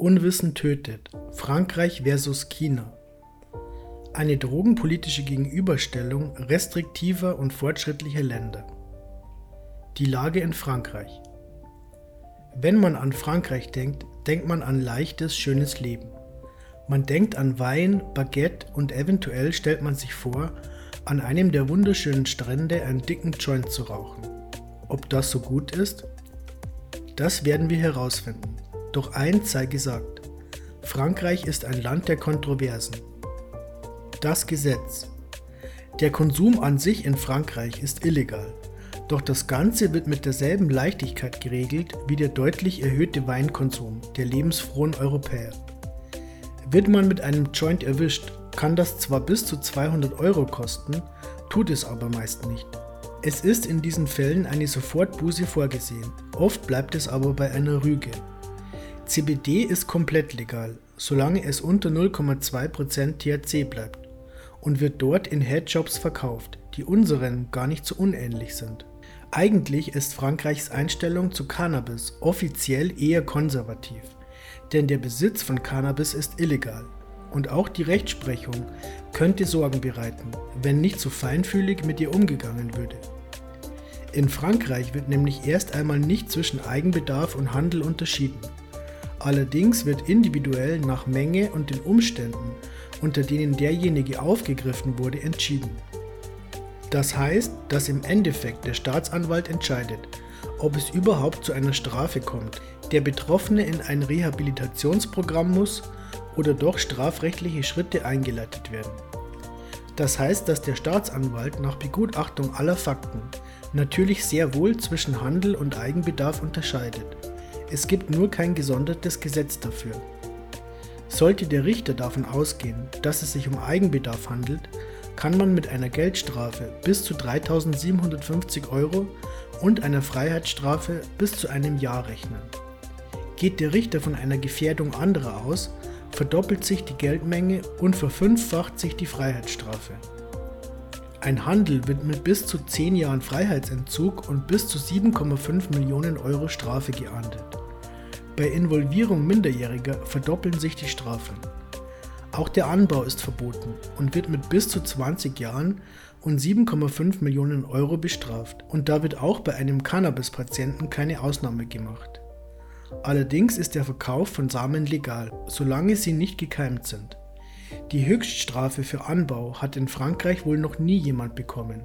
Unwissen tötet. Frankreich versus China. Eine drogenpolitische Gegenüberstellung restriktiver und fortschrittlicher Länder. Die Lage in Frankreich. Wenn man an Frankreich denkt, denkt man an leichtes, schönes Leben. Man denkt an Wein, Baguette und eventuell stellt man sich vor, an einem der wunderschönen Strände einen dicken Joint zu rauchen. Ob das so gut ist? Das werden wir herausfinden. Doch eins sei gesagt. Frankreich ist ein Land der Kontroversen. Das Gesetz. Der Konsum an sich in Frankreich ist illegal. Doch das Ganze wird mit derselben Leichtigkeit geregelt wie der deutlich erhöhte Weinkonsum der lebensfrohen Europäer. Wird man mit einem Joint erwischt, kann das zwar bis zu 200 Euro kosten, tut es aber meist nicht. Es ist in diesen Fällen eine Sofortbuße vorgesehen, oft bleibt es aber bei einer Rüge. CBD ist komplett legal, solange es unter 0,2% THC bleibt und wird dort in Headshops verkauft, die unseren gar nicht so unähnlich sind. Eigentlich ist Frankreichs Einstellung zu Cannabis offiziell eher konservativ, denn der Besitz von Cannabis ist illegal und auch die Rechtsprechung könnte Sorgen bereiten, wenn nicht so feinfühlig mit ihr umgegangen würde. In Frankreich wird nämlich erst einmal nicht zwischen Eigenbedarf und Handel unterschieden. Allerdings wird individuell nach Menge und den Umständen, unter denen derjenige aufgegriffen wurde, entschieden. Das heißt, dass im Endeffekt der Staatsanwalt entscheidet, ob es überhaupt zu einer Strafe kommt, der Betroffene in ein Rehabilitationsprogramm muss oder doch strafrechtliche Schritte eingeleitet werden. Das heißt, dass der Staatsanwalt nach Begutachtung aller Fakten natürlich sehr wohl zwischen Handel und Eigenbedarf unterscheidet. Es gibt nur kein gesondertes Gesetz dafür. Sollte der Richter davon ausgehen, dass es sich um Eigenbedarf handelt, kann man mit einer Geldstrafe bis zu 3.750 Euro und einer Freiheitsstrafe bis zu einem Jahr rechnen. Geht der Richter von einer Gefährdung anderer aus, verdoppelt sich die Geldmenge und verfünffacht sich die Freiheitsstrafe. Ein Handel wird mit bis zu 10 Jahren Freiheitsentzug und bis zu 7,5 Millionen Euro Strafe geahndet. Bei Involvierung Minderjähriger verdoppeln sich die Strafen. Auch der Anbau ist verboten und wird mit bis zu 20 Jahren und 7,5 Millionen Euro bestraft. Und da wird auch bei einem Cannabis-Patienten keine Ausnahme gemacht. Allerdings ist der Verkauf von Samen legal, solange sie nicht gekeimt sind. Die Höchststrafe für Anbau hat in Frankreich wohl noch nie jemand bekommen.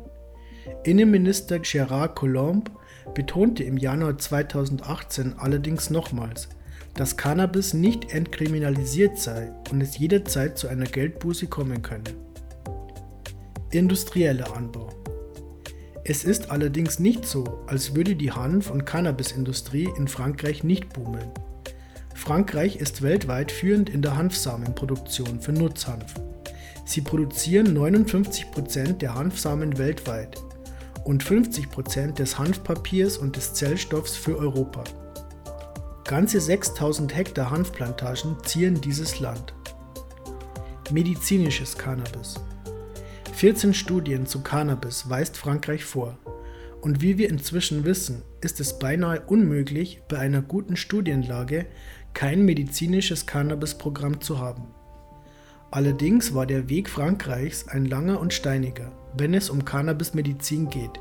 Innenminister Gérard Collomb betonte im Januar 2018 allerdings nochmals, dass Cannabis nicht entkriminalisiert sei und es jederzeit zu einer Geldbuße kommen könne. Industrieller Anbau Es ist allerdings nicht so, als würde die Hanf- und Cannabisindustrie in Frankreich nicht boomen. Frankreich ist weltweit führend in der Hanfsamenproduktion für Nutzhanf. Sie produzieren 59% der Hanfsamen weltweit und 50% des Hanfpapiers und des Zellstoffs für Europa. Ganze 6000 Hektar Hanfplantagen zieren dieses Land. Medizinisches Cannabis 14 Studien zu Cannabis weist Frankreich vor. Und wie wir inzwischen wissen, ist es beinahe unmöglich, bei einer guten Studienlage kein medizinisches Cannabis-Programm zu haben. Allerdings war der Weg Frankreichs ein langer und steiniger, wenn es um Cannabis-Medizin geht.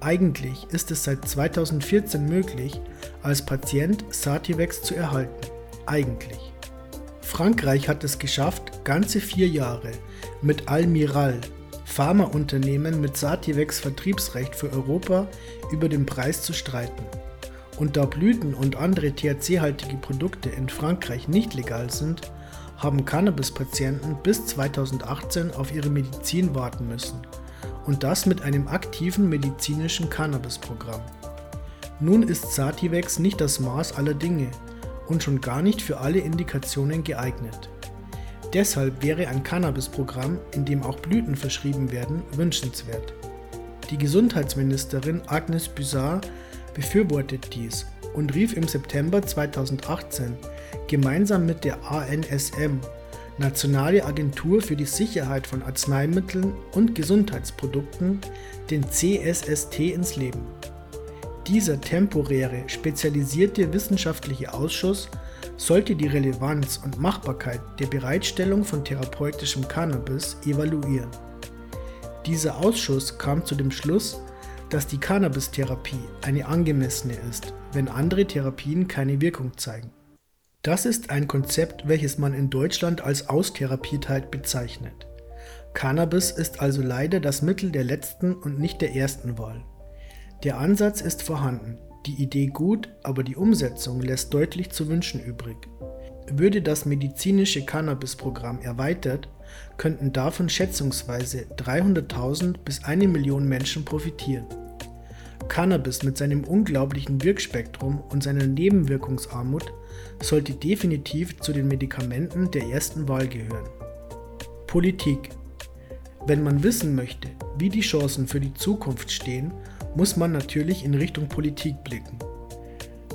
Eigentlich ist es seit 2014 möglich, als Patient Sativex zu erhalten. Eigentlich. Frankreich hat es geschafft, ganze vier Jahre mit Almiral, Pharmaunternehmen mit Sativex Vertriebsrecht für Europa, über den Preis zu streiten. Und da Blüten und andere THC-haltige Produkte in Frankreich nicht legal sind, haben Cannabis-Patienten bis 2018 auf ihre Medizin warten müssen. Und das mit einem aktiven medizinischen Cannabis-Programm. Nun ist Sativex nicht das Maß aller Dinge und schon gar nicht für alle Indikationen geeignet. Deshalb wäre ein Cannabis-Programm, in dem auch Blüten verschrieben werden, wünschenswert. Die Gesundheitsministerin Agnes Buzard befürwortet dies und rief im September 2018 gemeinsam mit der ANSM, Nationale Agentur für die Sicherheit von Arzneimitteln und Gesundheitsprodukten, den CSST ins Leben. Dieser temporäre, spezialisierte wissenschaftliche Ausschuss sollte die Relevanz und Machbarkeit der Bereitstellung von therapeutischem Cannabis evaluieren. Dieser Ausschuss kam zu dem Schluss, dass die Cannabis-Therapie eine angemessene ist, wenn andere Therapien keine Wirkung zeigen. Das ist ein Konzept, welches man in Deutschland als Austherapiertheit bezeichnet. Cannabis ist also leider das Mittel der letzten und nicht der ersten Wahl. Der Ansatz ist vorhanden, die Idee gut, aber die Umsetzung lässt deutlich zu wünschen übrig. Würde das medizinische Cannabis-Programm erweitert, könnten davon schätzungsweise 300.000 bis eine Million Menschen profitieren. Cannabis mit seinem unglaublichen Wirkspektrum und seiner Nebenwirkungsarmut sollte definitiv zu den Medikamenten der ersten Wahl gehören. Politik. Wenn man wissen möchte, wie die Chancen für die Zukunft stehen, muss man natürlich in Richtung Politik blicken.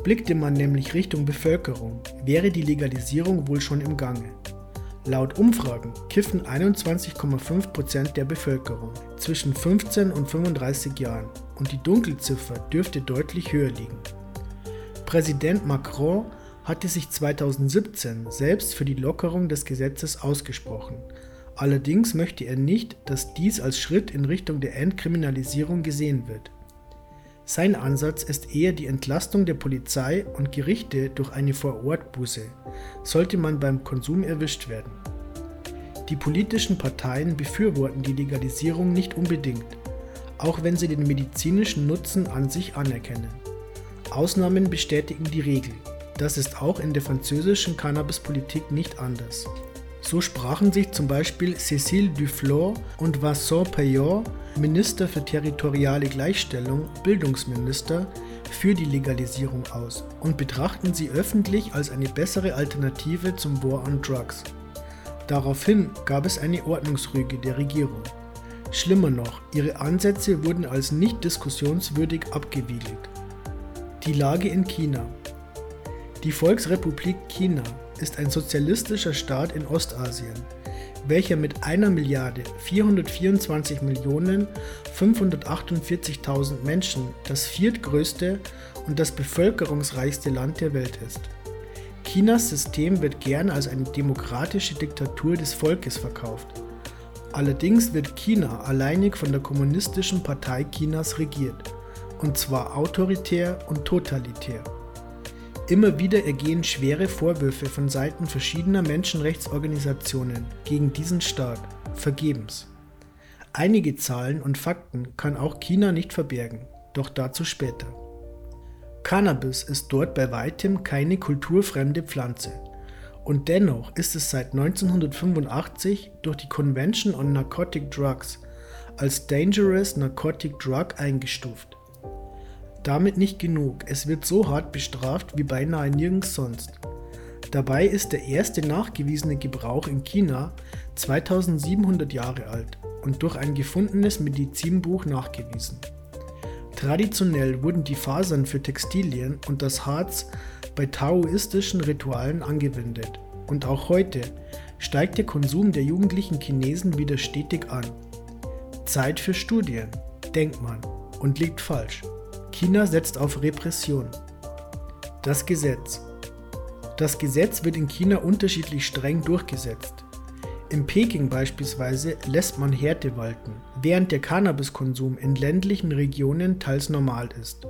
Blickte man nämlich Richtung Bevölkerung, wäre die Legalisierung wohl schon im Gange. Laut Umfragen kiffen 21,5% der Bevölkerung zwischen 15 und 35 Jahren und die Dunkelziffer dürfte deutlich höher liegen. Präsident Macron hatte sich 2017 selbst für die Lockerung des Gesetzes ausgesprochen. Allerdings möchte er nicht, dass dies als Schritt in Richtung der Entkriminalisierung gesehen wird. Sein Ansatz ist eher die Entlastung der Polizei und Gerichte durch eine Vorortbuße, sollte man beim Konsum erwischt werden. Die politischen Parteien befürworten die Legalisierung nicht unbedingt, auch wenn sie den medizinischen Nutzen an sich anerkennen. Ausnahmen bestätigen die Regel. Das ist auch in der französischen Cannabispolitik nicht anders. So sprachen sich zum Beispiel Cécile Duflor und Vincent Payon, Minister für territoriale Gleichstellung, Bildungsminister, für die Legalisierung aus und betrachten sie öffentlich als eine bessere Alternative zum War on Drugs. Daraufhin gab es eine Ordnungsrüge der Regierung. Schlimmer noch, ihre Ansätze wurden als nicht diskussionswürdig abgewiegelt. Die Lage in China. Die Volksrepublik China ist ein sozialistischer Staat in Ostasien, welcher mit einer Milliarde 424 Millionen 548.000 Menschen das viertgrößte und das bevölkerungsreichste Land der Welt ist. Chinas System wird gern als eine demokratische Diktatur des Volkes verkauft. Allerdings wird China alleinig von der Kommunistischen Partei Chinas regiert, und zwar autoritär und totalitär. Immer wieder ergehen schwere Vorwürfe von Seiten verschiedener Menschenrechtsorganisationen gegen diesen Staat, vergebens. Einige Zahlen und Fakten kann auch China nicht verbergen, doch dazu später. Cannabis ist dort bei weitem keine kulturfremde Pflanze. Und dennoch ist es seit 1985 durch die Convention on Narcotic Drugs als Dangerous Narcotic Drug eingestuft. Damit nicht genug, es wird so hart bestraft wie beinahe nirgends sonst. Dabei ist der erste nachgewiesene Gebrauch in China 2700 Jahre alt und durch ein gefundenes Medizinbuch nachgewiesen. Traditionell wurden die Fasern für Textilien und das Harz bei taoistischen Ritualen angewendet und auch heute steigt der Konsum der jugendlichen Chinesen wieder stetig an. Zeit für Studien, denkt man, und liegt falsch. China setzt auf Repression. Das Gesetz. Das Gesetz wird in China unterschiedlich streng durchgesetzt. In Peking beispielsweise lässt man Härte walten, während der Cannabiskonsum in ländlichen Regionen teils normal ist.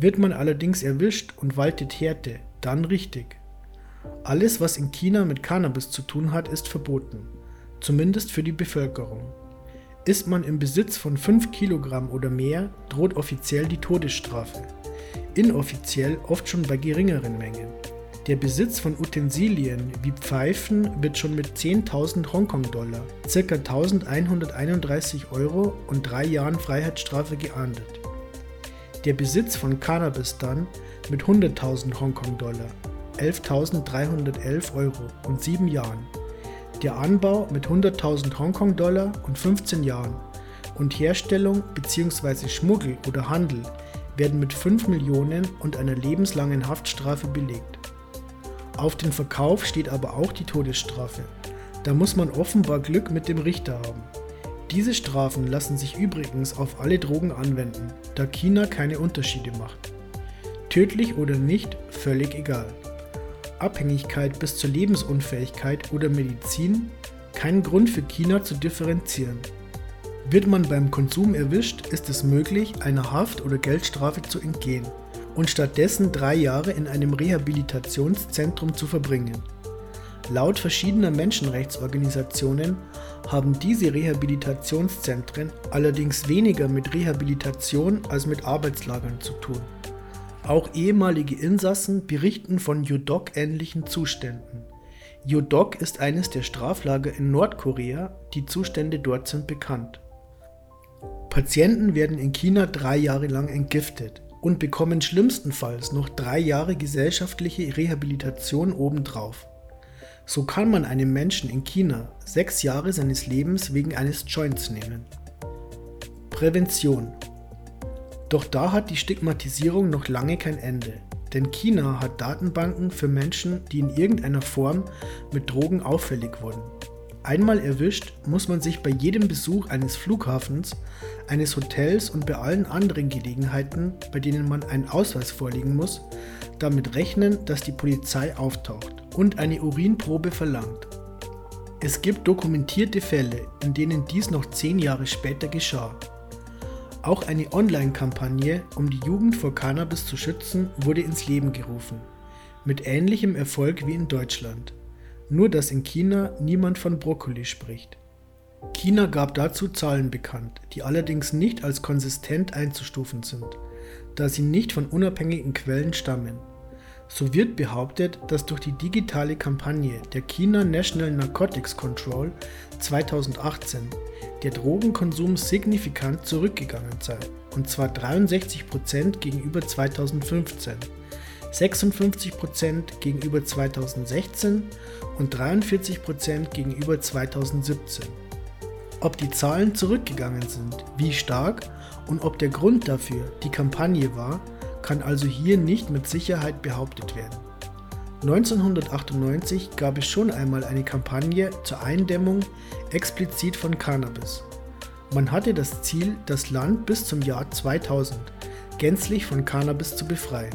Wird man allerdings erwischt und waltet Härte, dann richtig. Alles, was in China mit Cannabis zu tun hat, ist verboten, zumindest für die Bevölkerung. Ist man im Besitz von 5 Kilogramm oder mehr, droht offiziell die Todesstrafe. Inoffiziell oft schon bei geringeren Mengen. Der Besitz von Utensilien wie Pfeifen wird schon mit 10.000 Hongkong-Dollar, ca. 1131 Euro und drei Jahren Freiheitsstrafe geahndet. Der Besitz von Cannabis dann mit 100.000 Hongkong-Dollar, 11.311 Euro und sieben Jahren der Anbau mit 100.000 Hongkong-Dollar und 15 Jahren und Herstellung bzw. Schmuggel oder Handel werden mit 5 Millionen und einer lebenslangen Haftstrafe belegt. Auf den Verkauf steht aber auch die Todesstrafe. Da muss man offenbar Glück mit dem Richter haben. Diese Strafen lassen sich übrigens auf alle Drogen anwenden, da China keine Unterschiede macht. Tödlich oder nicht, völlig egal. Abhängigkeit bis zur Lebensunfähigkeit oder Medizin, kein Grund für China zu differenzieren. Wird man beim Konsum erwischt, ist es möglich, einer Haft- oder Geldstrafe zu entgehen und stattdessen drei Jahre in einem Rehabilitationszentrum zu verbringen. Laut verschiedener Menschenrechtsorganisationen haben diese Rehabilitationszentren allerdings weniger mit Rehabilitation als mit Arbeitslagern zu tun. Auch ehemalige Insassen berichten von Yudok-ähnlichen Zuständen. Yudok ist eines der Straflager in Nordkorea, die Zustände dort sind bekannt. Patienten werden in China drei Jahre lang entgiftet und bekommen schlimmstenfalls noch drei Jahre gesellschaftliche Rehabilitation obendrauf. So kann man einem Menschen in China sechs Jahre seines Lebens wegen eines Joints nehmen. Prävention. Doch da hat die Stigmatisierung noch lange kein Ende, denn China hat Datenbanken für Menschen, die in irgendeiner Form mit Drogen auffällig wurden. Einmal erwischt, muss man sich bei jedem Besuch eines Flughafens, eines Hotels und bei allen anderen Gelegenheiten, bei denen man einen Ausweis vorlegen muss, damit rechnen, dass die Polizei auftaucht und eine Urinprobe verlangt. Es gibt dokumentierte Fälle, in denen dies noch zehn Jahre später geschah. Auch eine Online-Kampagne, um die Jugend vor Cannabis zu schützen, wurde ins Leben gerufen, mit ähnlichem Erfolg wie in Deutschland. Nur dass in China niemand von Brokkoli spricht. China gab dazu Zahlen bekannt, die allerdings nicht als konsistent einzustufen sind, da sie nicht von unabhängigen Quellen stammen. So wird behauptet, dass durch die digitale Kampagne der China National Narcotics Control 2018 der Drogenkonsum signifikant zurückgegangen sei, und zwar 63% gegenüber 2015, 56% gegenüber 2016 und 43% gegenüber 2017. Ob die Zahlen zurückgegangen sind, wie stark und ob der Grund dafür die Kampagne war, kann also hier nicht mit Sicherheit behauptet werden. 1998 gab es schon einmal eine Kampagne zur Eindämmung explizit von Cannabis. Man hatte das Ziel, das Land bis zum Jahr 2000 gänzlich von Cannabis zu befreien.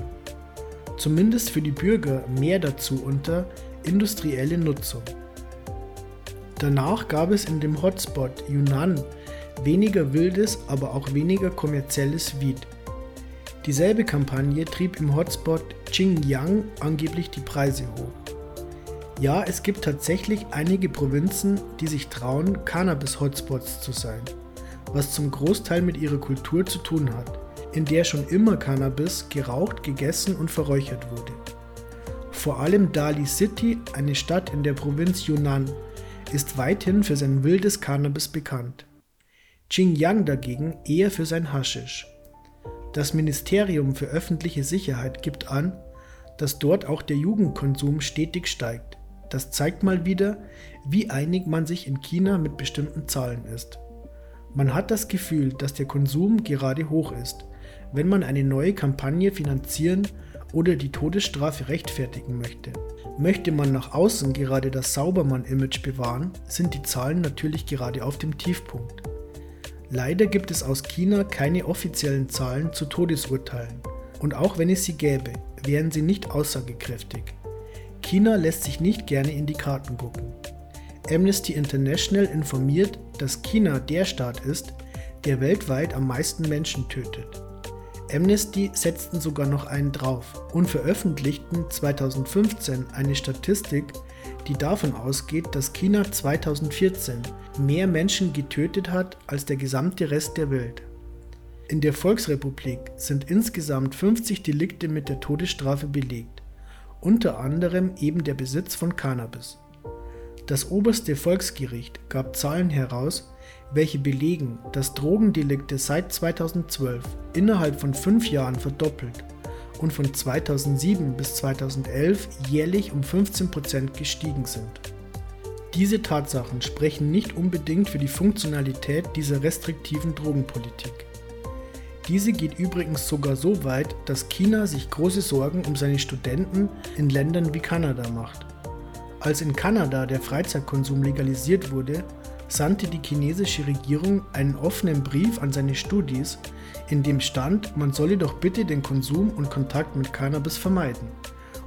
Zumindest für die Bürger mehr dazu unter industrielle Nutzung. Danach gab es in dem Hotspot Yunnan weniger wildes, aber auch weniger kommerzielles Weed. Dieselbe Kampagne trieb im Hotspot Xinjiang angeblich die Preise hoch. Ja, es gibt tatsächlich einige Provinzen, die sich trauen, Cannabis-Hotspots zu sein, was zum Großteil mit ihrer Kultur zu tun hat, in der schon immer Cannabis geraucht, gegessen und verräuchert wurde. Vor allem Dali City, eine Stadt in der Provinz Yunnan, ist weithin für sein wildes Cannabis bekannt. Xinjiang dagegen eher für sein Haschisch. Das Ministerium für öffentliche Sicherheit gibt an, dass dort auch der Jugendkonsum stetig steigt. Das zeigt mal wieder, wie einig man sich in China mit bestimmten Zahlen ist. Man hat das Gefühl, dass der Konsum gerade hoch ist, wenn man eine neue Kampagne finanzieren oder die Todesstrafe rechtfertigen möchte. Möchte man nach außen gerade das Saubermann-Image bewahren, sind die Zahlen natürlich gerade auf dem Tiefpunkt. Leider gibt es aus China keine offiziellen Zahlen zu Todesurteilen. Und auch wenn es sie gäbe, wären sie nicht aussagekräftig. China lässt sich nicht gerne in die Karten gucken. Amnesty International informiert, dass China der Staat ist, der weltweit am meisten Menschen tötet. Amnesty setzten sogar noch einen drauf und veröffentlichten 2015 eine Statistik, die davon ausgeht, dass China 2014 mehr Menschen getötet hat als der gesamte Rest der Welt. In der Volksrepublik sind insgesamt 50 Delikte mit der Todesstrafe belegt, unter anderem eben der Besitz von Cannabis. Das oberste Volksgericht gab Zahlen heraus, welche belegen, dass Drogendelikte seit 2012 innerhalb von fünf Jahren verdoppelt und von 2007 bis 2011 jährlich um 15% gestiegen sind. Diese Tatsachen sprechen nicht unbedingt für die Funktionalität dieser restriktiven Drogenpolitik. Diese geht übrigens sogar so weit, dass China sich große Sorgen um seine Studenten in Ländern wie Kanada macht. Als in Kanada der Freizeitkonsum legalisiert wurde, sandte die chinesische Regierung einen offenen Brief an seine Studis, in dem stand, man solle doch bitte den Konsum und Kontakt mit Cannabis vermeiden,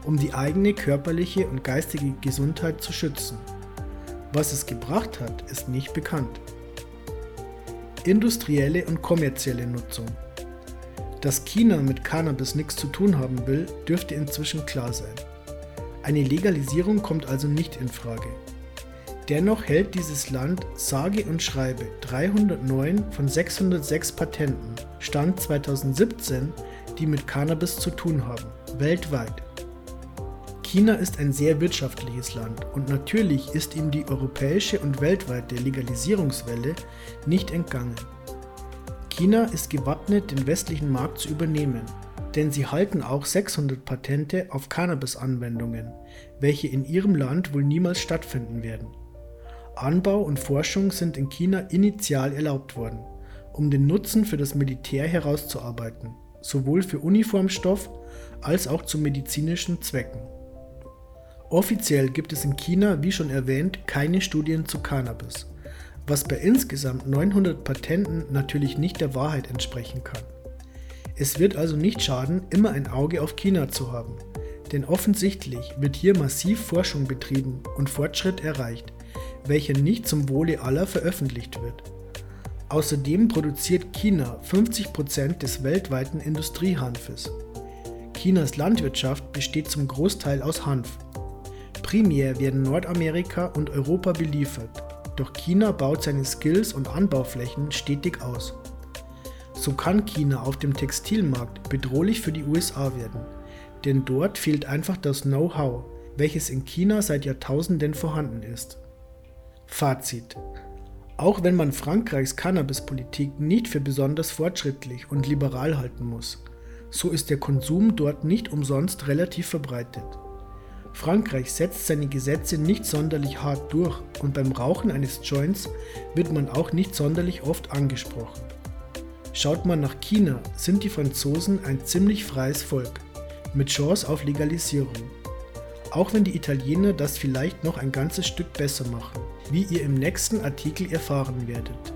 um die eigene körperliche und geistige Gesundheit zu schützen. Was es gebracht hat, ist nicht bekannt. Industrielle und kommerzielle Nutzung. Dass China mit Cannabis nichts zu tun haben will, dürfte inzwischen klar sein. Eine Legalisierung kommt also nicht in Frage. Dennoch hält dieses Land sage und schreibe 309 von 606 Patenten, Stand 2017, die mit Cannabis zu tun haben, weltweit. China ist ein sehr wirtschaftliches Land und natürlich ist ihm die europäische und weltweite Legalisierungswelle nicht entgangen. China ist gewappnet, den westlichen Markt zu übernehmen, denn sie halten auch 600 Patente auf Cannabis-Anwendungen, welche in ihrem Land wohl niemals stattfinden werden. Anbau und Forschung sind in China initial erlaubt worden, um den Nutzen für das Militär herauszuarbeiten, sowohl für Uniformstoff als auch zu medizinischen Zwecken. Offiziell gibt es in China, wie schon erwähnt, keine Studien zu Cannabis, was bei insgesamt 900 Patenten natürlich nicht der Wahrheit entsprechen kann. Es wird also nicht schaden, immer ein Auge auf China zu haben, denn offensichtlich wird hier massiv Forschung betrieben und Fortschritt erreicht, welcher nicht zum Wohle aller veröffentlicht wird. Außerdem produziert China 50% des weltweiten Industriehanfes. Chinas Landwirtschaft besteht zum Großteil aus Hanf. Primär werden Nordamerika und Europa beliefert, doch China baut seine Skills und Anbauflächen stetig aus. So kann China auf dem Textilmarkt bedrohlich für die USA werden, denn dort fehlt einfach das Know-how, welches in China seit Jahrtausenden vorhanden ist. Fazit. Auch wenn man Frankreichs Cannabispolitik nicht für besonders fortschrittlich und liberal halten muss, so ist der Konsum dort nicht umsonst relativ verbreitet. Frankreich setzt seine Gesetze nicht sonderlich hart durch und beim Rauchen eines Joints wird man auch nicht sonderlich oft angesprochen. Schaut man nach China, sind die Franzosen ein ziemlich freies Volk, mit Chance auf Legalisierung. Auch wenn die Italiener das vielleicht noch ein ganzes Stück besser machen wie ihr im nächsten Artikel erfahren werdet.